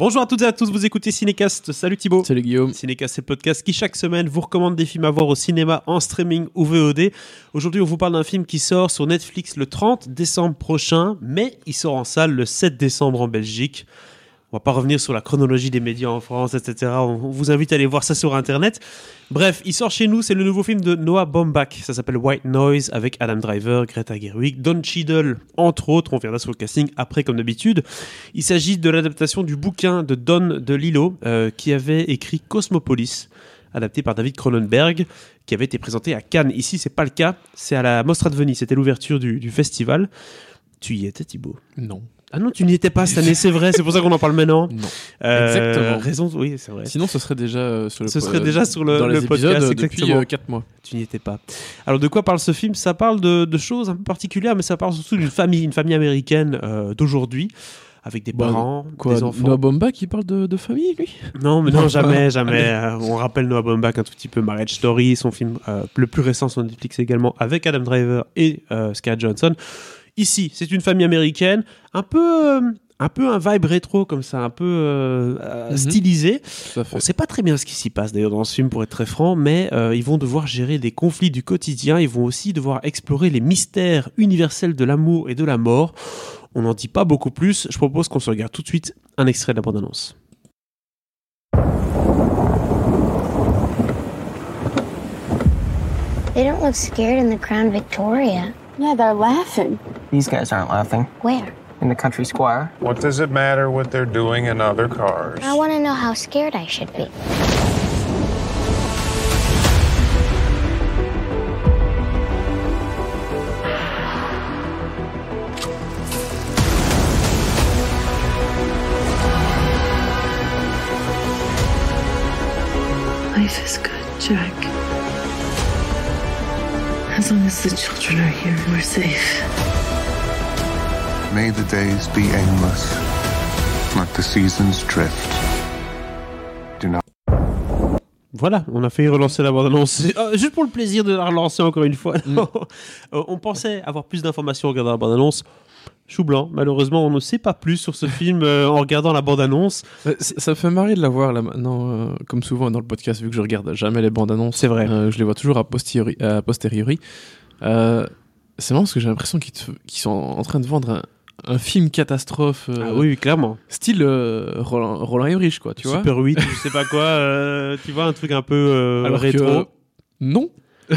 Bonjour à toutes et à tous, vous écoutez Cinécast. Salut Thibaut. Salut Guillaume. Cinécast, c'est le podcast qui chaque semaine vous recommande des films à voir au cinéma, en streaming ou VOD. Aujourd'hui, on vous parle d'un film qui sort sur Netflix le 30 décembre prochain, mais il sort en salle le 7 décembre en Belgique. On va pas revenir sur la chronologie des médias en France, etc. On vous invite à aller voir ça sur Internet. Bref, il sort chez nous, c'est le nouveau film de Noah Baumbach. Ça s'appelle White Noise avec Adam Driver, Greta Gerwig, Don Cheadle, entre autres. On verra sur le casting après, comme d'habitude. Il s'agit de l'adaptation du bouquin de Don DeLillo, euh, qui avait écrit Cosmopolis adapté par David Cronenberg, qui avait été présenté à Cannes. Ici, c'est pas le cas, c'est à la Mostra de Venise, c'était l'ouverture du, du festival. Tu y étais, Thibaut? Non. Ah non, tu n'y étais pas cette année, c'est vrai, c'est pour ça qu'on en parle maintenant. Non. Euh, Exactement. Raison, oui, c'est vrai. Sinon, ce serait déjà euh, sur le Ce serait déjà sur le- dans le les podcast, épisodes depuis exactement. 4 mois. Tu n'y étais pas. Alors, de quoi parle ce film? Ça parle de, de choses un peu particulières, mais ça parle surtout d'une famille, une famille américaine euh, d'aujourd'hui, avec des Bah, parents, Quoi, des enfants. Noah Baumbach qui parle de, de famille, lui? Non, mais non, Non. jamais, jamais. Euh, on rappelle Noah Baumbach un tout petit peu, Marriage Story, son film euh, le plus récent sur Netflix également, avec Adam Driver et euh, Scarlett Johansson. Ici, c'est une famille américaine, un peu, euh, un peu un vibe rétro comme ça, un peu euh, euh, Mhm. stylisé. On sait pas très bien ce qui s'y passe d'ailleurs dans ce film pour être très franc, mais euh, ils vont devoir gérer des conflits du quotidien, ils vont aussi devoir explorer les mystères universels de l'amour et de la mort. On n'en dit pas beaucoup plus, je propose qu'on se regarde tout de suite un extrait de la bande-annonce. They don't look scared in the Crown Victoria. Yeah, they're laughing. These guys aren't laughing. Where? In the country square. What does it matter what they're doing in other cars? I want to know how scared I should be. Life is good, Jack. As long as the children are here, we're safe. May the days be aimless, like the seasons drift. Do not Voilà, on a failli relancer la bande-annonce. Euh, juste pour le plaisir de la relancer encore une fois. Mm. Euh, on pensait avoir plus d'informations en regardant la bande-annonce. Chou blanc, malheureusement, on ne sait pas plus sur ce film euh, en regardant la bande-annonce. Euh, Ça me fait marrer de la voir là maintenant, euh, comme souvent dans le podcast, vu que je regarde jamais les bandes annonces. C'est vrai. Euh, je les vois toujours a posteriori. Euh, c'est marrant parce que j'ai l'impression qu'ils sont en train de vendre un, un film catastrophe. euh, Ah oui, clairement. Style euh, Roland, Roland Emmerich, quoi, tu vois. Super 8, je sais pas quoi. euh, tu vois, un truc un peu Alors rétro. que non.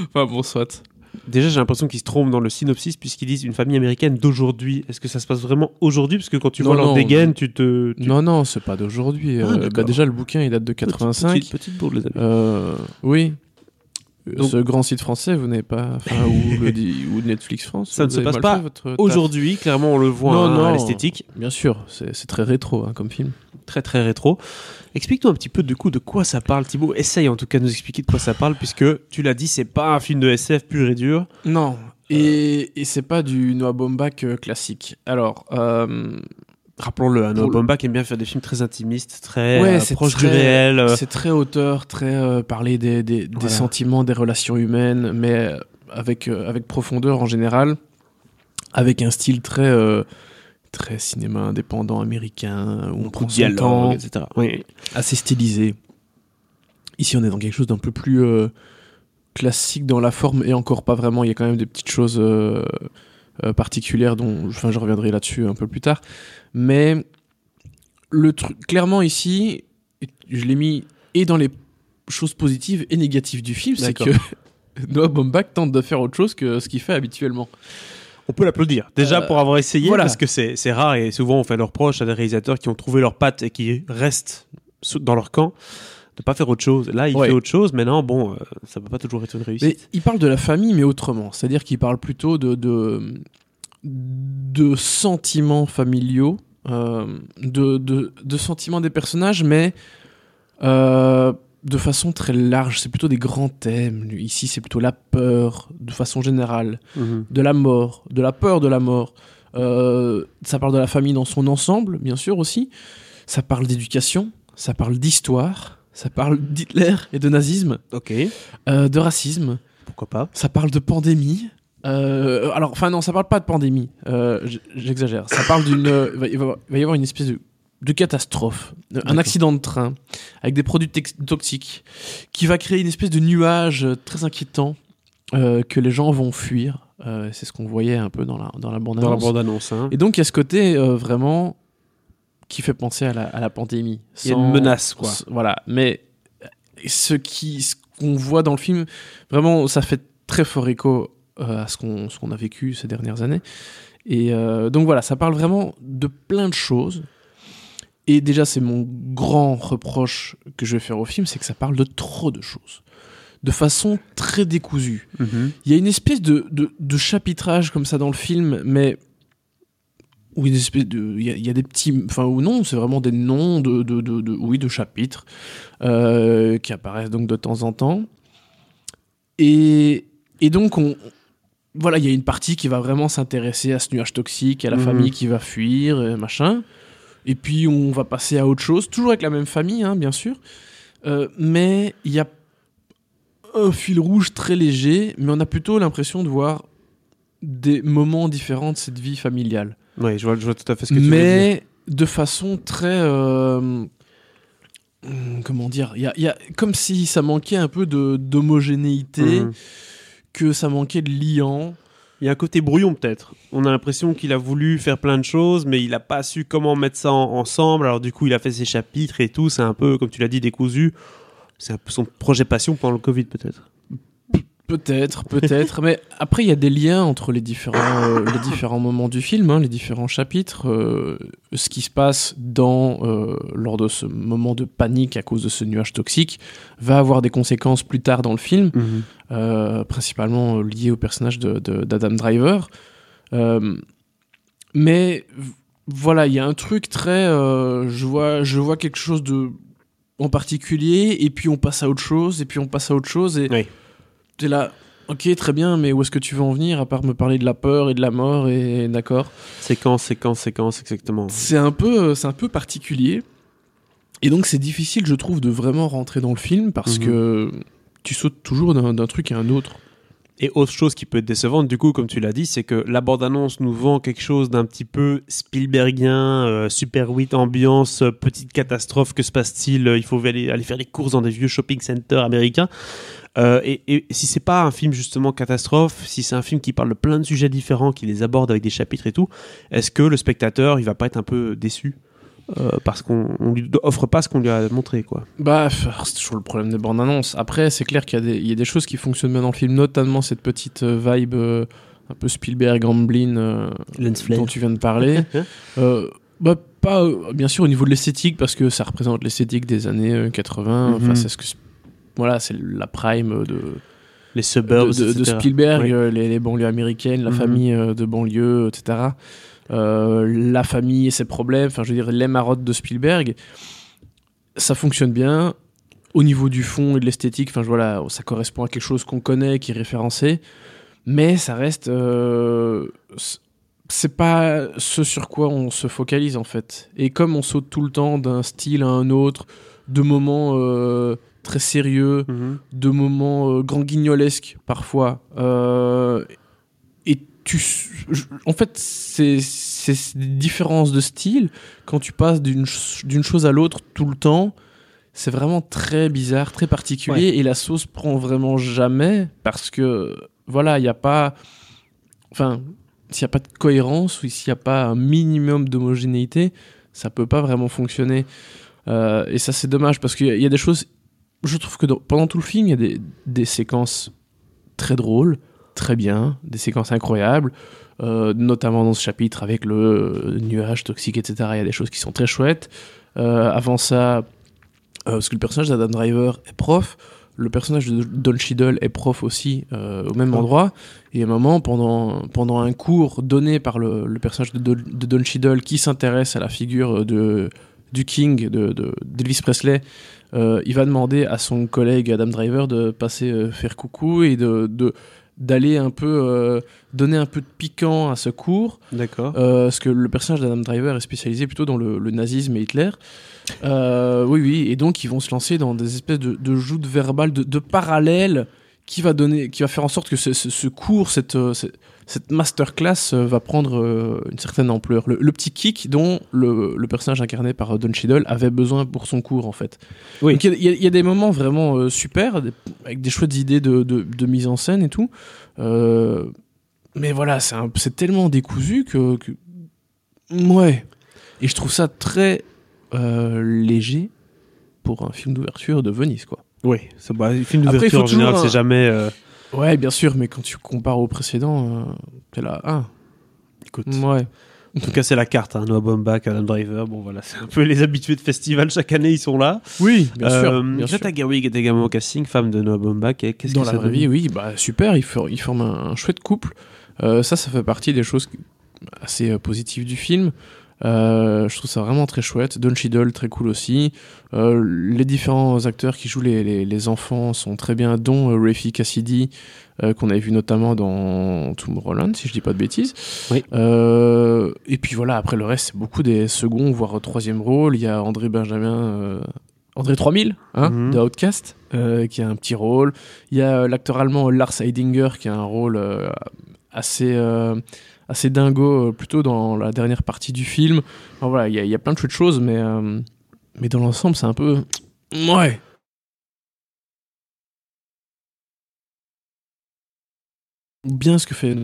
enfin bon, soit. Déjà, j'ai l'impression qu'ils se trompent dans le synopsis puisqu'ils disent une famille américaine d'aujourd'hui. Est-ce que ça se passe vraiment aujourd'hui? Parce que quand tu Non, vois leur dégaine, tu te. tu- Non, non, c'est pas d'aujourd'hui. Ah, bah, déjà, le bouquin, il date de Petite- 85. Petite, petite bourde, les amis. Euh, oui. Donc- Ce grand site français, vous n'avez pas. Enfin, ou, le, di- ou Netflix France. Ça ne se passe pas. Aujourd'hui, clairement, on le voit Non, hein, non. à l'esthétique. Bien sûr, c'est très rétro hein, comme film. Très, très rétro. Explique-nous un petit peu de coup de quoi ça parle, Thibaut. Essaye en tout cas de nous expliquer de quoi ça parle, puisque tu l'as dit, c'est pas un film de SF pur et dur. Non. Et, et c'est pas du Noah Baumbach euh, classique. Alors, euh, Rappelons-le, hein, Noah Pour le- Baumbach aime bien faire des films très intimistes, très Ouais, euh, proches du réel. euh. c'est très auteur, très euh, parler des, des, des Voilà. sentiments, des relations humaines, mais avec, euh, avec profondeur en général, avec un style très, très cinéma indépendant américain, où on prend son temps, etc. Oui. assez stylisé. Ici, on est dans quelque chose d'un peu plus classique dans la forme et encore pas vraiment. Il y a quand même des petites choses euh, particulières dont, enfin, je reviendrai là-dessus un peu plus tard. Mais le truc, clairement ici, je l'ai mis et dans les choses positives et négatives du film, c'est que Noah Baumbach tente de faire autre chose que ce qu'il fait habituellement. On peut l'applaudir. Déjà Euh, pour avoir essayé, voilà. parce que c'est c'est rare et souvent on fait leur reproche à des réalisateurs qui ont trouvé leur patte et qui restent dans leur camp de pas faire autre chose. Là, il Ouais. fait autre chose, mais non, bon, euh, ça peut pas toujours être une Mais réussite. il parle de la famille, mais autrement. C'est-à-dire qu'il parle plutôt de, de, de sentiments familiaux, euh, de, de, de sentiments des personnages, mais euh, de façon très large. C'est plutôt des grands thèmes. Ici, c'est plutôt la peur, de façon générale, Mhm. de la mort, de la peur de la mort. Euh, ça parle de la famille dans son ensemble, bien sûr aussi. Ça parle d'éducation, ça parle d'histoire, ça parle d'Hitler et de nazisme, Ok, euh, de racisme. pourquoi pas. Ça parle de pandémie. Euh, alors, enfin non, ça parle pas de pandémie. Euh, J'exagère. Ça parle d'une. il va- y avoir une espèce de, de catastrophe, un accident de train avec des produits toxiques qui va créer une espèce de nuage très inquiétant que les gens vont fuir. C'est ce qu'on voyait un peu dans la dans la bande Dans la annonce. bande-annonce. Hein. Et donc il y a ce côté vraiment qui fait penser à la, à la pandémie. Il y a une Sans- menace, quoi. Voilà. Mais ce qui, ce qu'on voit dans le film, vraiment, ça fait très fort écho euh, à ce qu'on, ce qu'on a vécu ces dernières années. Et euh, donc voilà, ça parle vraiment de plein de choses. Et déjà, c'est mon grand reproche que je vais faire au film, c'est que ça parle de trop de choses. De façon très décousue. Mhm. Il y a une espèce de, de, de chapitrage comme ça dans le film, mais où une espèce de, il y, a- il y a des petits, enfin ou non, c'est vraiment des noms de, de, de, de- oui, de chapitres euh, qui apparaissent donc de temps en temps. Et, et donc on, voilà, il y a une partie qui va vraiment s'intéresser à ce nuage toxique, à la Mhm. famille qui va fuir, et machin. Et puis on va passer à autre chose, toujours avec la même famille, hein, bien sûr. Euh, mais il y a un fil rouge très léger, mais on a plutôt l'impression de voir des moments différents de cette vie familiale. Ouais, je vois, je vois tout à fait ce que tu veux dire. mais de façon très... euh, hum, comment dire y a, y a, Comme si ça manquait un peu d'homogénéité, Mhm. que ça manquait de liant. Il y a un côté brouillon peut-être. On a l'impression qu'il a voulu faire plein de choses, mais il n'a pas su comment mettre ça en- ensemble. Alors du coup, il a fait ses chapitres et tout. C'est un peu, comme tu l'as dit, décousu. C'est un peu son projet passion pendant le Covid peut-être. Peut-être, peut-être, mais après il y a des liens entre les différents, euh, les différents moments du film, hein, les différents chapitres. euh, ce qui se passe dans euh, lors de ce moment de panique à cause de ce nuage toxique va avoir des conséquences plus tard dans le film, euh, principalement liées au personnage d'Adam Driver. Mais voilà, il y a un truc très, je vois, je vois quelque chose de en particulier, et puis on passe à autre chose, et puis on passe à autre chose, et Oui. T'es là, ok, très bien, mais où est-ce que tu veux en venir à part me parler de la peur et de la mort et d'accord? Séquence, séquence, séquence, exactement. C'est un peu, c'est un peu particulier, et donc c'est difficile, je trouve, de vraiment rentrer dans le film parce Mhm. que tu sautes toujours d'un d'un truc à un autre. Et autre chose qui peut être décevante, du coup, comme tu l'as dit, c'est que la bande-annonce nous vend quelque chose d'un petit peu Spielbergien, euh, Super 8 ambiance, euh, petite catastrophe, que se passe-t-il? Il faut aller, aller faire les courses dans des vieux shopping centers américains. Euh, et, et si c'est pas un film justement catastrophe, si c'est un film qui parle de plein de sujets différents, qui les aborde avec des chapitres et tout, est-ce que le spectateur, il va pas être un peu déçu euh, parce qu'on on lui offre pas ce qu'on lui a montré, quoi? Bah, c'est toujours le problème des bandes annonces. Après, c'est clair qu'il y, a des- il y a des choses qui fonctionnent bien dans le film, notamment cette petite euh, vibe euh, un peu Spielberg, Amblin, euh, dont tu viens de parler. Euh, bah, pas, euh, bien sûr, au niveau de l'esthétique, parce que ça représente l'esthétique des années euh, 80. Enfin, Mhm. c'est ce que. Voilà, c'est la prime de, Les suburbs, de-. Spielberg, Oui. euh, les, les banlieues américaines, la Mhm. famille euh, de banlieue, etc. Euh, la famille et ses problèmes, enfin, je veux dire, les marottes de Spielberg. Ça fonctionne bien. Au niveau du fond et de l'esthétique, enfin, voilà, ça correspond à quelque chose qu'on connaît, qui est référencé. Mais ça reste. euh, c'est pas ce sur quoi on se focalise en fait. Et comme on saute tout le temps d'un style à un autre, de moments euh, très sérieux, Mhm. de moments euh, grand guignolesques parfois. euh, et tu, je- en fait, c'est ces différences de style quand tu passes d'une ch- d'une chose à l'autre tout le temps. C'est vraiment très bizarre, très particulier, et la sauce prend vraiment jamais parce que voilà, il n'y a pas, enfin, s'il n'y a pas de cohérence ou s'il n'y a pas un minimum d'homogénéité, ça peut pas vraiment fonctionner. Euh, et ça, c'est dommage parce qu'il y a des choses. Je trouve que dans- pendant tout le film, il y a des, des séquences très drôles, très bien, des séquences incroyables, euh, notamment dans ce chapitre avec le euh, nuage toxique, etc. Il y a des choses qui sont très chouettes. Euh, avant ça, euh, parce que le personnage d'Adam Driver est prof, le personnage de Don Cheadle est prof aussi au même endroit. Et à un moment, pendant, pendant un cours donné par le, le personnage de, Don- de Don Cheadle qui s'intéresse à la figure de, du King, de, de- d'Elvis Presley, euh, il va demander à son collègue Adam Driver de passer euh, faire coucou et de, d'aller un peu euh, donner un peu de piquant à ce cours D'accord. parce que le personnage d'Adam Driver est spécialisé plutôt dans le, le nazisme et Hitler. Oui, oui, et donc ils vont se lancer dans des espèces de, de joutes verbales, de, de parallèles qui va donner, qui va faire en sorte que ce, ce- ce cours, cette, cette, cette masterclass euh, va prendre euh, une certaine ampleur. Le, le petit kick dont le, le personnage incarné par euh, Don Cheadle avait besoin pour son cours, en fait. Oui. Donc il y a- y, y des moments vraiment super, des- avec des chouettes idées de, de, de mise en scène et tout. Euh, mais voilà, c'est tellement décousu que, que- Ouais. Et je trouve ça très euh, léger pour un film d'ouverture de Venise, quoi. Oui, c'est bah, il d'ouverture en général, c'est jamais. euh, Ouais, bien sûr, mais quand tu compares au précédent, euh, t'es là, ah, Écoute, ouais. en tout cas, c'est la carte. Hein. Noah Baumbach, Alan Driver. Bon, voilà, c'est un peu les habitués de festival. Chaque année, ils sont là. Oui, bien sûr. Euh, bien sûr. Greta Gerwig est également au casting, femme de Noah Baumbach. Et Qu'est-ce Dans que la ça vraie vie, oui, bah super, ils, for- ils forment un, un chouette couple. Euh, ça, ça fait partie des choses assez euh, positives du film. Euh, je trouve ça vraiment très chouette. Don Cheadle, très cool aussi. Euh, les différents acteurs qui jouent les, les, les enfants sont très bien, dont euh, Rafi Cassidy, euh, qu'on avait vu notamment dans Tomorrowland, si je dis pas de bêtises. Oui. Et puis voilà, après le reste, c'est beaucoup des seconds, voire troisième rôle. Il y a André Benjamin, André 3000, hein, Mhm. de Outcast, qui a un petit rôle. Il y a l'acteur allemand Lars Heidinger, qui a un rôle assez, assez dingo, euh, plutôt dans la dernière partie du film. Voilà, il y, a- plein de choses, mais, euh, mais dans l'ensemble, c'est un peu. Ouais. Bien ce que fait.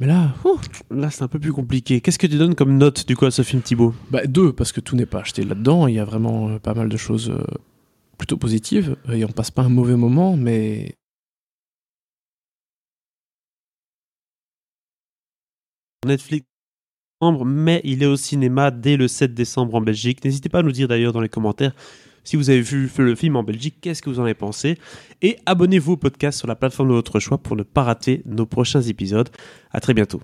Mais là, Là, c'est un peu plus compliqué. Qu'est-ce que tu donnes comme note du coup à ce film, Thibaut? Bah, deux, parce que tout n'est pas acheté là-dedans. Il y a vraiment euh, pas mal de choses plutôt positives. Et on passe pas un mauvais moment, mais Netflix mais il est au cinéma dès le 7 décembre en Belgique. N'hésitez pas à nous dire d'ailleurs dans les commentaires si vous avez vu le film en Belgique, qu'est-ce que vous en avez pensé. Et abonnez-vous au podcast sur la plateforme de votre choix pour ne pas rater nos prochains épisodes. À très bientôt.